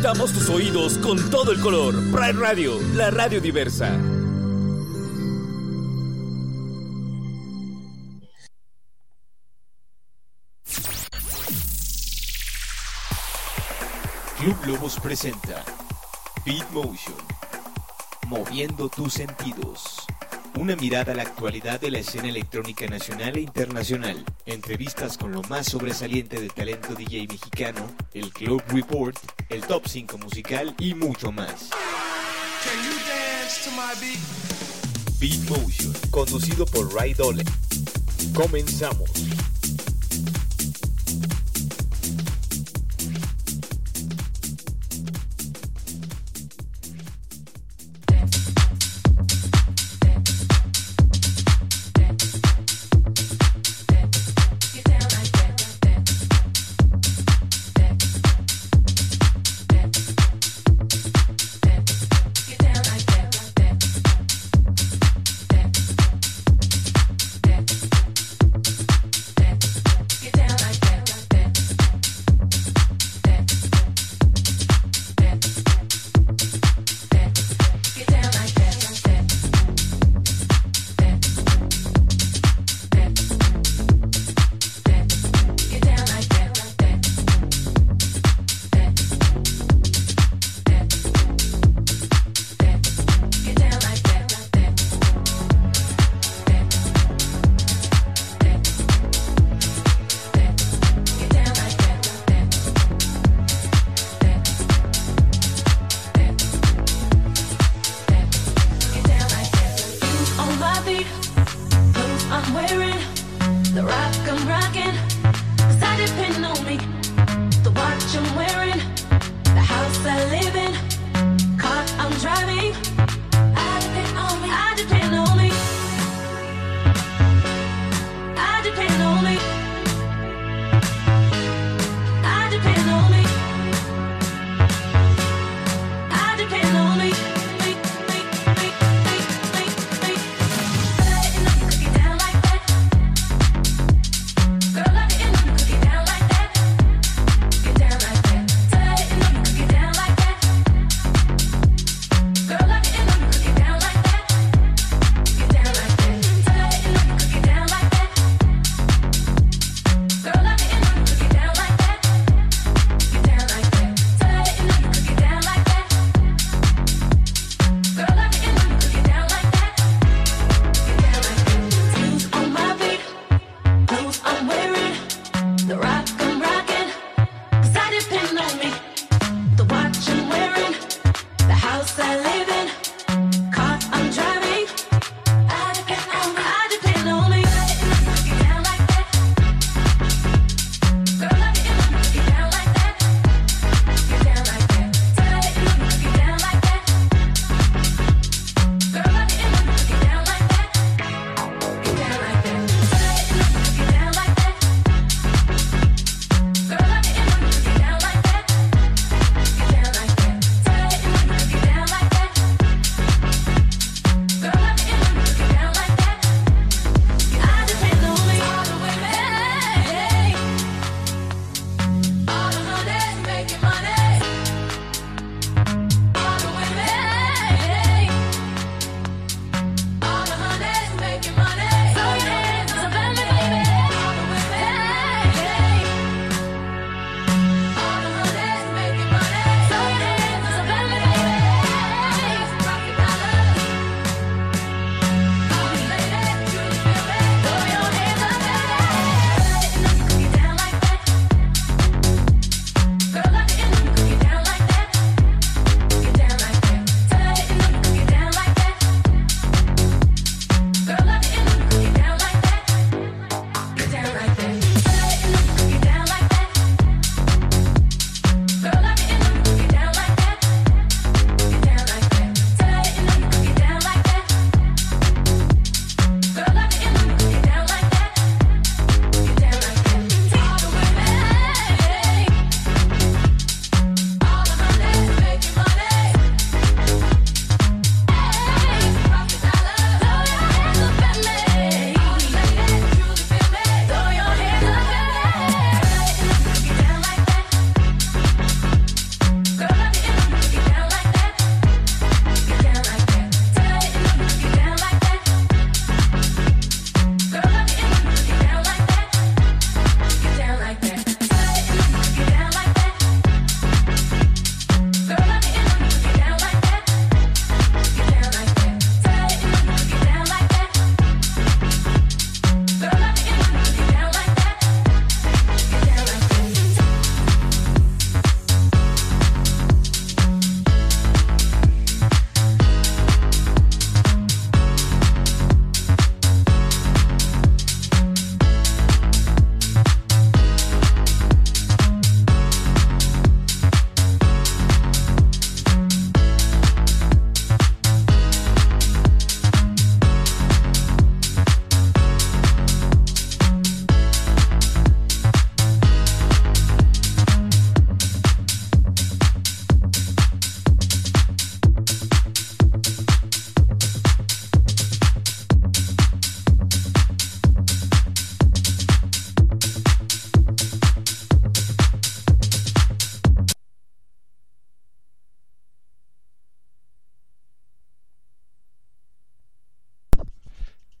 Pintamos tus oídos con todo el color. Pride Radio, la radio diversa. Club Lobos presenta Beat Motion. Moviendo tus sentidos. Una mirada a la actualidad de la escena electrónica nacional e internacional. Entrevistas con lo más sobresaliente del talento DJ mexicano, el Club Report, el Top 5 musical y mucho más. Beat Motion, conducido por Ray Dolan. Comenzamos.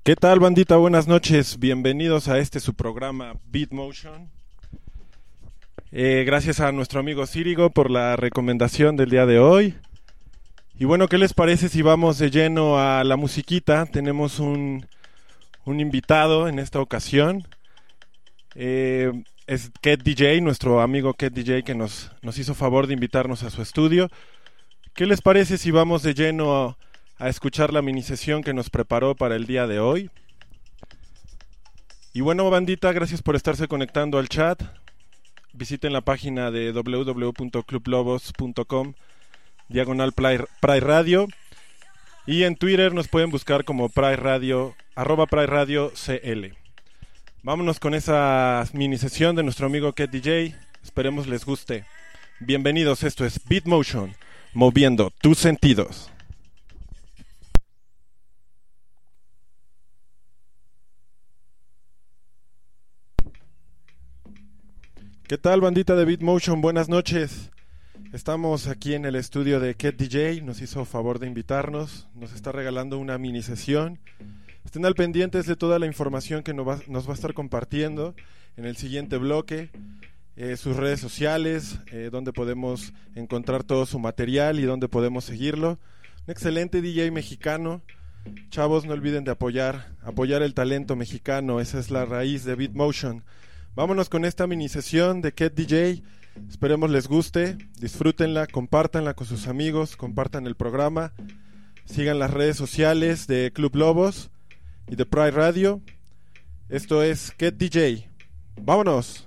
¿Qué tal, bandita? Buenas noches. Bienvenidos a este su programa Beat Motion. Eh, gracias a nuestro amigo Círigo por la recomendación del día de hoy. Y bueno, ¿qué les parece si vamos de lleno a la musiquita? Tenemos un, un invitado en esta ocasión. Eh, es Ket DJ, nuestro amigo Ket DJ que nos, nos hizo favor de invitarnos a su estudio. ¿Qué les parece si vamos de lleno a a escuchar la mini sesión que nos preparó para el día de hoy. Y bueno, bandita, gracias por estarse conectando al chat. Visiten la página de www.clublobos.com diagonal Pride Radio. Y en Twitter nos pueden buscar como Pride Radio, arroba Radio CL. Vámonos con esa mini sesión de nuestro amigo Ket DJ. Esperemos les guste. Bienvenidos, esto es Beat Motion, moviendo tus sentidos. ¿Qué tal, bandita de Beatmotion? Buenas noches. Estamos aquí en el estudio de Ket DJ. Nos hizo favor de invitarnos. Nos está regalando una mini sesión. Estén al pendientes de toda la información que nos va, a estar compartiendo en el siguiente bloque. Eh, sus redes sociales, eh, donde podemos encontrar todo su material y donde podemos seguirlo. Un excelente DJ mexicano. Chavos, no olviden de apoyar, apoyar el talento mexicano. Esa es la raíz de Beatmotion. Vámonos con esta mini sesión de Ket DJ. Esperemos les guste, disfrútenla, compártanla con sus amigos, compartan el programa, sigan las redes sociales de Club Lobos y de Pride Radio. Esto es Ket DJ. Vámonos.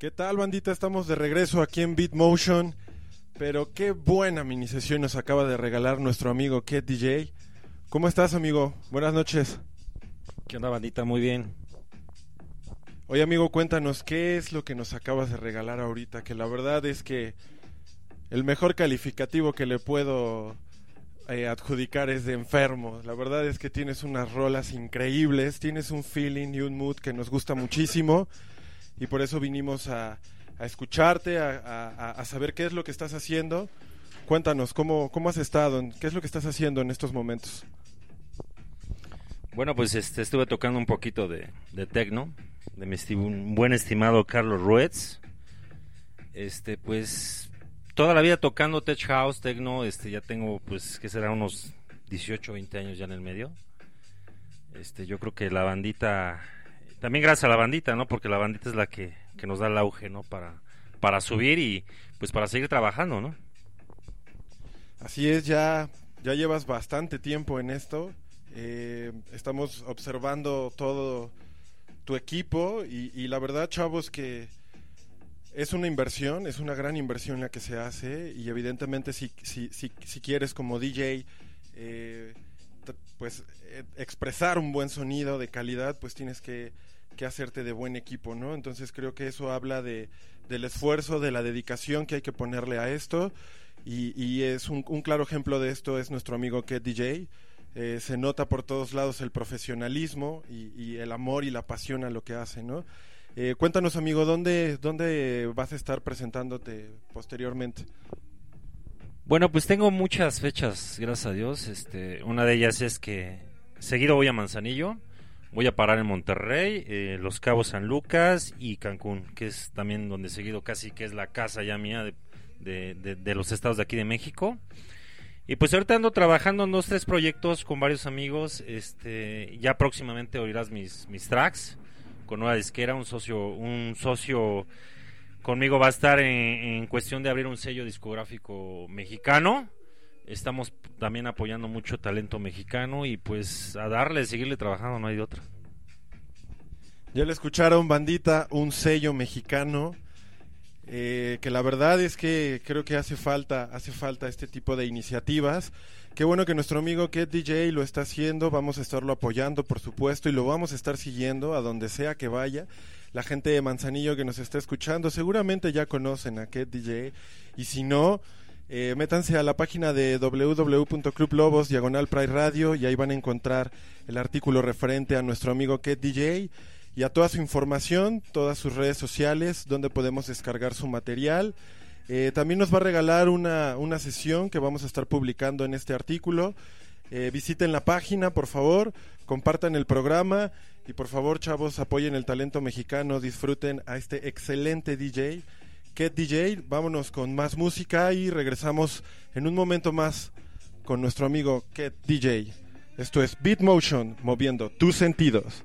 ¿Qué tal, bandita? Estamos de regreso aquí en Beatmotion. Pero qué buena mini sesión nos acaba de regalar nuestro amigo Ket DJ. ¿Cómo estás, amigo? Buenas noches. ¿Qué onda, bandita? Muy bien. Oye, amigo, cuéntanos qué es lo que nos acabas de regalar ahorita. Que la verdad es que el mejor calificativo que le puedo eh, adjudicar es de enfermo. La verdad es que tienes unas rolas increíbles, tienes un feeling y un mood que nos gusta muchísimo. Y por eso vinimos a, a escucharte, a, a- a saber qué es lo que estás haciendo. Cuéntanos, ¿cómo, ¿cómo has estado? ¿Qué es lo que estás haciendo en estos momentos? Bueno, pues este, estuve tocando un poquito de, de techno, de mi esti- buen estimado Carlos Ruetz. Este, pues, toda la vida tocando tech house, techno, este, ya tengo, pues, que será unos 18, 20 años ya en el medio. Este, yo creo que la bandita, también gracias a la bandita, ¿no? Porque la bandita es la que, que nos da el auge, ¿no? Para, para subir y, pues, para seguir trabajando, ¿no? Así es, ya, ya llevas bastante tiempo en esto. Eh, estamos observando todo tu equipo y, y la verdad, chavos, que Es una inversión, es una gran inversión la que se hace y evidentemente si, si, si, si quieres como DJ eh, pues eh, expresar un buen sonido de calidad, pues tienes que, que hacerte de buen equipo, ¿no? Entonces creo que eso habla de, del esfuerzo, de la dedicación que hay que ponerle a esto y, es un, un claro ejemplo de esto es nuestro amigo Ket DJ. Eh, se nota por todos lados el profesionalismo y, y el amor y la pasión a lo que hace, ¿no? Eh, cuéntanos, amigo, ¿dónde, ¿dónde vas a estar presentándote posteriormente? Bueno, pues tengo muchas fechas, gracias a Dios. Este, una de ellas es que seguido voy a Manzanillo, voy a parar en Monterrey, eh, Los Cabos San Lucas y Cancún, que es también donde seguido casi que es la casa ya mía de, de- los estados de aquí de México. Y pues ahorita ando trabajando en dos, tres proyectos con varios amigos. Este, ya próximamente oirás mis, mis tracks con nueva disquera, un socio, un socio conmigo va a estar en cuestión de abrir un sello discográfico mexicano. Estamos también apoyando mucho talento mexicano y pues a darle, seguirle trabajando, no hay de otra. Ya le escucharon, bandita, un sello mexicano. eh, que la verdad es que creo que hace falta, hace falta este tipo de iniciativas. Qué bueno que nuestro amigo Ket DJ lo está haciendo, vamos a estarlo apoyando, por supuesto, y lo vamos a estar siguiendo a donde sea que vaya. La gente de Manzanillo que nos está escuchando seguramente ya conocen a Ket DJ, y si no, eh, métanse a la página de www.clublobos diagonal Pride Radio y ahí van a encontrar el artículo referente a nuestro amigo Ket DJ y a toda su información, todas sus redes sociales, donde podemos descargar su material. Eh, también nos va a regalar una, una sesión que vamos a estar publicando en este artículo. Eh, visiten la página, por favor, compartan el programa y por favor, chavos, apoyen el talento mexicano, disfruten a este excelente DJ. Ket DJ, vámonos con más música y regresamos en un momento más con nuestro amigo Ket DJ. Esto es Beat Motion, moviendo tus sentidos.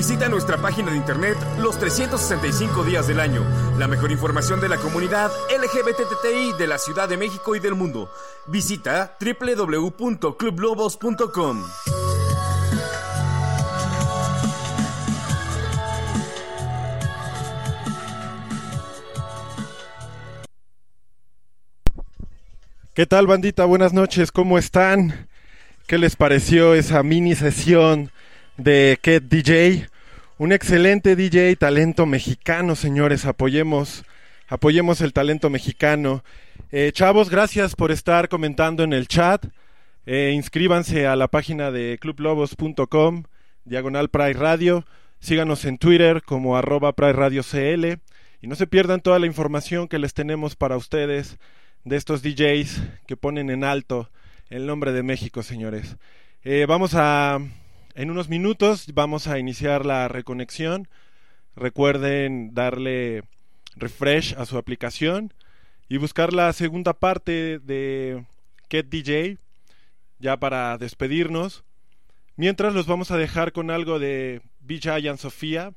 Visita nuestra página de internet los 365 días del año. La mejor información de la comunidad LGBTTI de la Ciudad de México y del mundo. Visita www.clublobos.com. ¿Qué tal, bandita? Buenas noches, ¿cómo están? ¿Qué les pareció esa mini sesión de Ket DJ? Un excelente DJ, talento mexicano, señores. Apoyemos, apoyemos el talento mexicano. Eh, chavos, gracias por estar comentando en el chat. Eh, inscríbanse a la página de clublobos.com, diagonal Pride Radio. Síganos en Twitter como arroba Pride Radio CL. Y no se pierdan toda la información que les tenemos para ustedes de estos DJs que ponen en alto el nombre de México, señores. Eh, vamos a, en unos minutos, vamos a iniciar la reconexión. Recuerden darle refresh a su aplicación y buscar la segunda parte de Ket DJ, ya para despedirnos. Mientras los vamos a dejar con algo de Giant Sofía,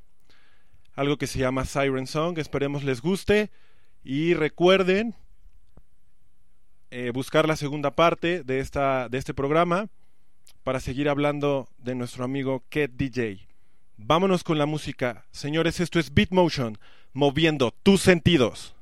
algo que se llama Siren Song. Esperemos les guste y recuerden eh, buscar la segunda parte de, esta, de este programa para seguir hablando de nuestro amigo Ket DJ. Vámonos con la música. Señores, esto es Beat Motion, moviendo tus sentidos.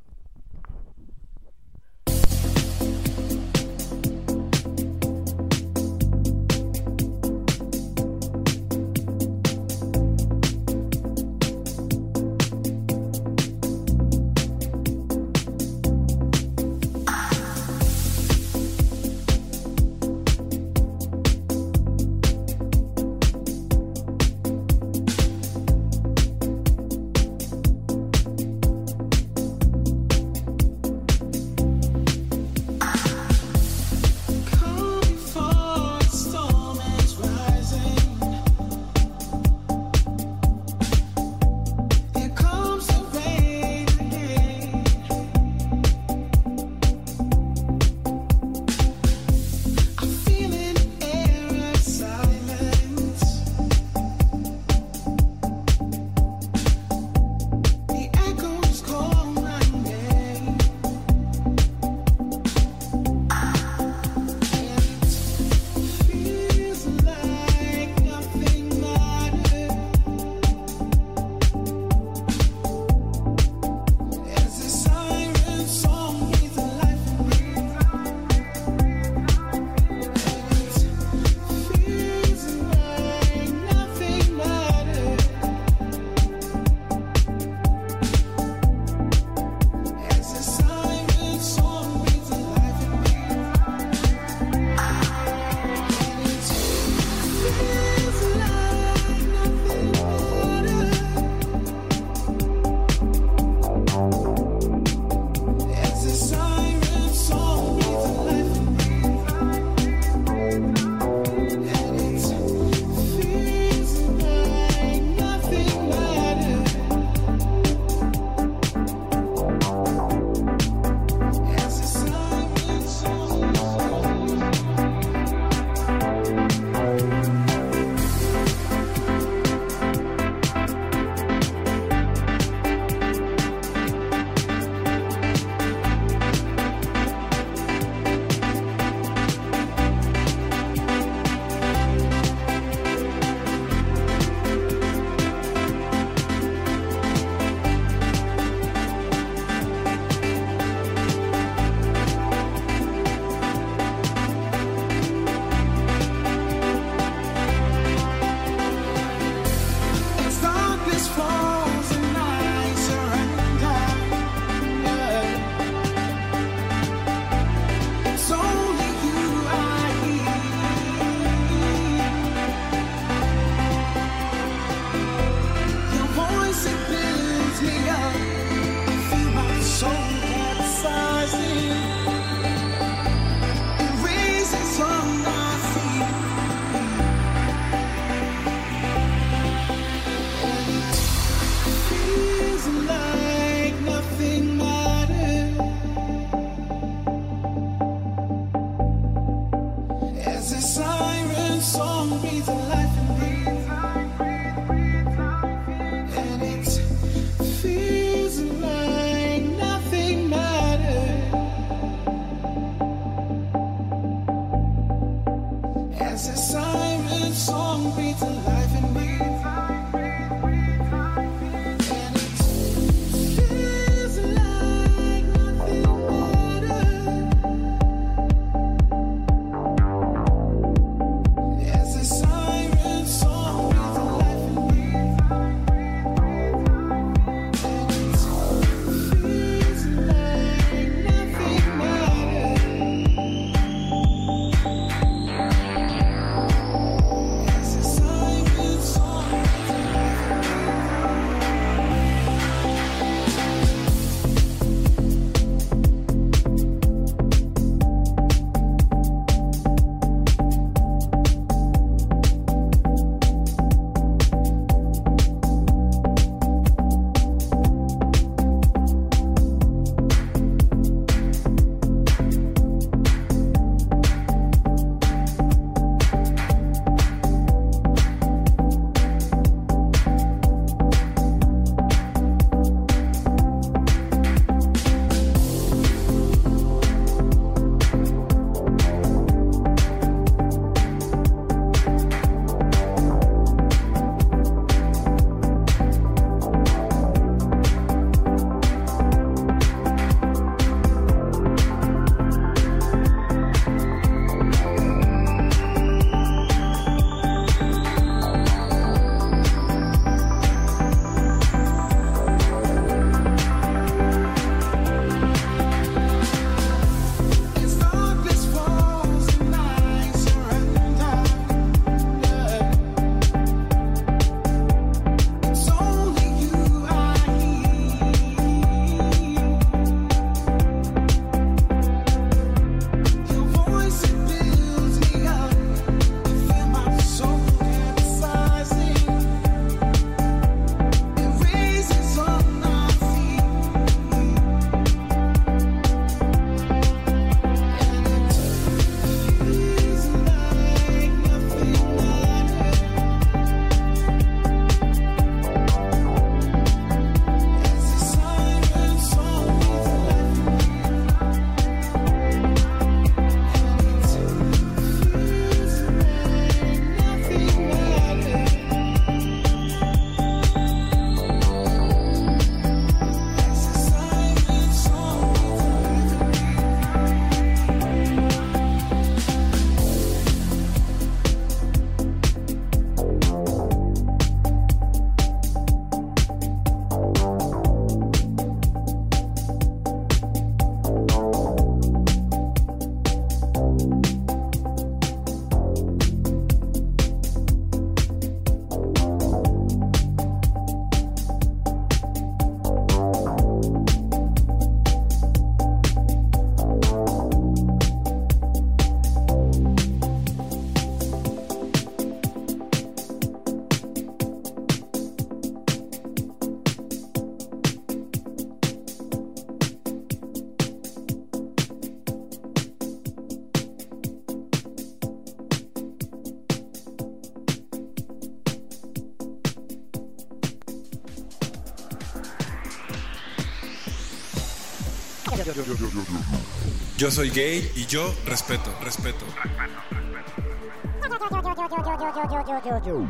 Yo soy gay y yo respeto, respeto.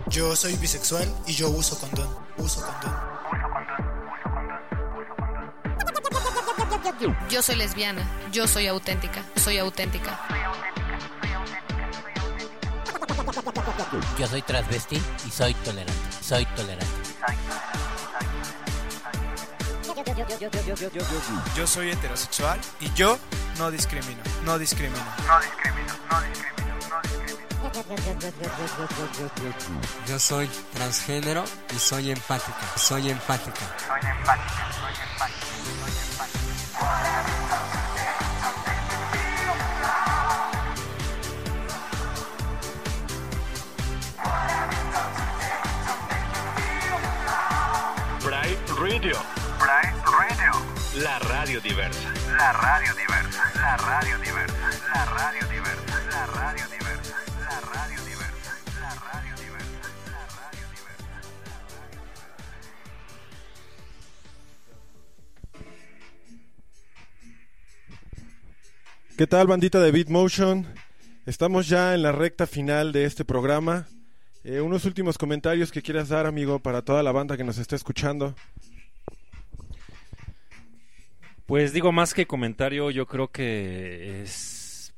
Yo soy bisexual y yo uso condón. Uso condón. Yo soy lesbiana, yo soy auténtica, soy auténtica. Yo soy transvesti y soy tolerante. Soy tolerante. Yo soy heterosexual y yo no discrimino, no discrimino. No discrimino, no discrimino, no discrimino. Yo soy transgénero y soy empática, soy empática. Soy empática, soy empática, soy empática. La radio diversa. La radio diversa. La radio diversa. La radio diversa. La radio diversa. La radio diversa. La radio diversa. La radio diversa. ¿Qué tal, bandita de Beat Motion? Estamos ya en la recta final de este programa. Eh, unos últimos comentarios que quieras dar, amigo, para toda la banda que nos está escuchando. Pues digo, más que comentario, yo creo que es...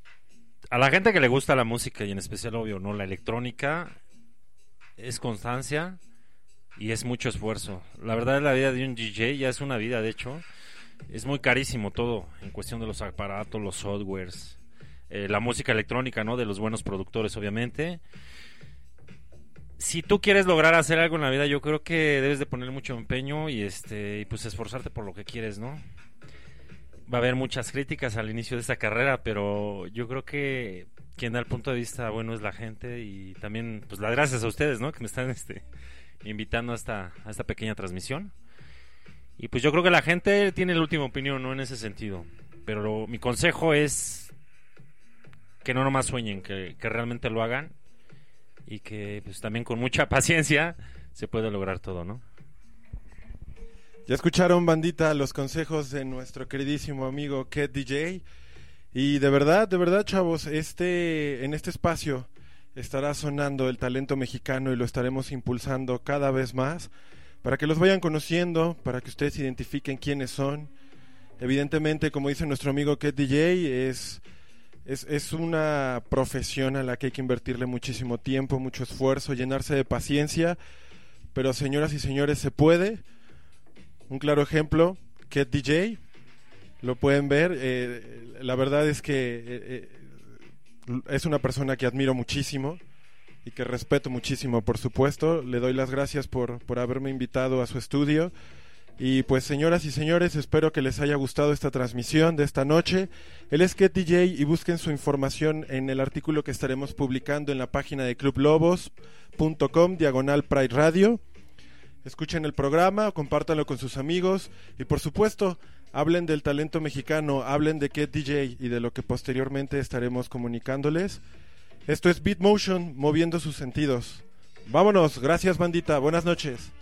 A la gente que le gusta la música y en especial, obvio, ¿no? La electrónica es constancia y es mucho esfuerzo. La verdad, la vida de un DJ ya es una vida, de hecho. Es muy carísimo todo en cuestión de los aparatos, los softwares, eh, la música electrónica, ¿no? De los buenos productores, obviamente. Si tú quieres lograr hacer algo en la vida, yo creo que debes de poner mucho empeño y este y pues esforzarte por lo que quieres, ¿no? Va a haber muchas críticas al inicio de esta carrera, pero yo creo que quien da el punto de vista bueno es la gente y también pues las gracias a ustedes, ¿no? Que me están este invitando a esta pequeña transmisión. Y pues yo creo que la gente tiene la última opinión, ¿no? En ese sentido. Pero mi consejo es que no nomás sueñen, que, que realmente lo hagan y que pues también con mucha paciencia se puede lograr todo, ¿no? Ya escucharon, bandita, los consejos de nuestro queridísimo amigo Ket DJ. Y de verdad, de verdad, chavos, este, en este espacio estará sonando el talento mexicano y lo estaremos impulsando cada vez más para que los vayan conociendo, para que ustedes identifiquen quiénes son. Evidentemente, como dice nuestro amigo Ket DJ, es, es, es una profesión a la que hay que invertirle muchísimo tiempo, mucho esfuerzo, llenarse de paciencia. Pero señoras y señores, se puede. Un claro ejemplo, Ket DJ, lo pueden ver. eh, la verdad es que eh, eh, es una persona que admiro muchísimo y que respeto muchísimo, por supuesto. Le doy las gracias por, por haberme invitado a su estudio. Y pues señoras y señores, espero que les haya gustado esta transmisión de esta noche. Él es Ket DJ y busquen su información en el artículo que estaremos publicando en la página de clublobos.com, diagonal Pride Radio. Escuchen el programa, compártanlo con sus amigos y por supuesto hablen del talento mexicano, hablen de Ket DJ y de lo que posteriormente estaremos comunicándoles. Esto es Beat Motion, moviendo sus sentidos. Vámonos, gracias bandita, buenas noches.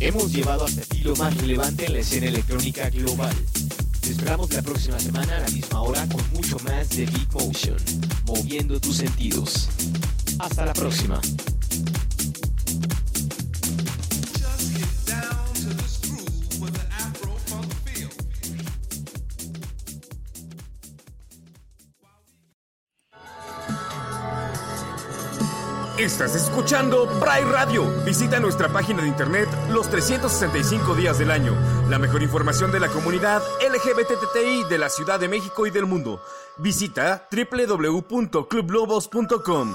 Hemos llevado hasta ti lo más relevante en la escena electrónica global. Te esperamos la próxima semana a la misma hora con mucho más de Beat Motion, moviendo tus sentidos. Hasta la próxima. Estás escuchando Pride Radio. Visita nuestra página de internet los 365 días del año. La mejor información de la comunidad LGBTTI de la Ciudad de México y del mundo. Visita www.clublobos.com.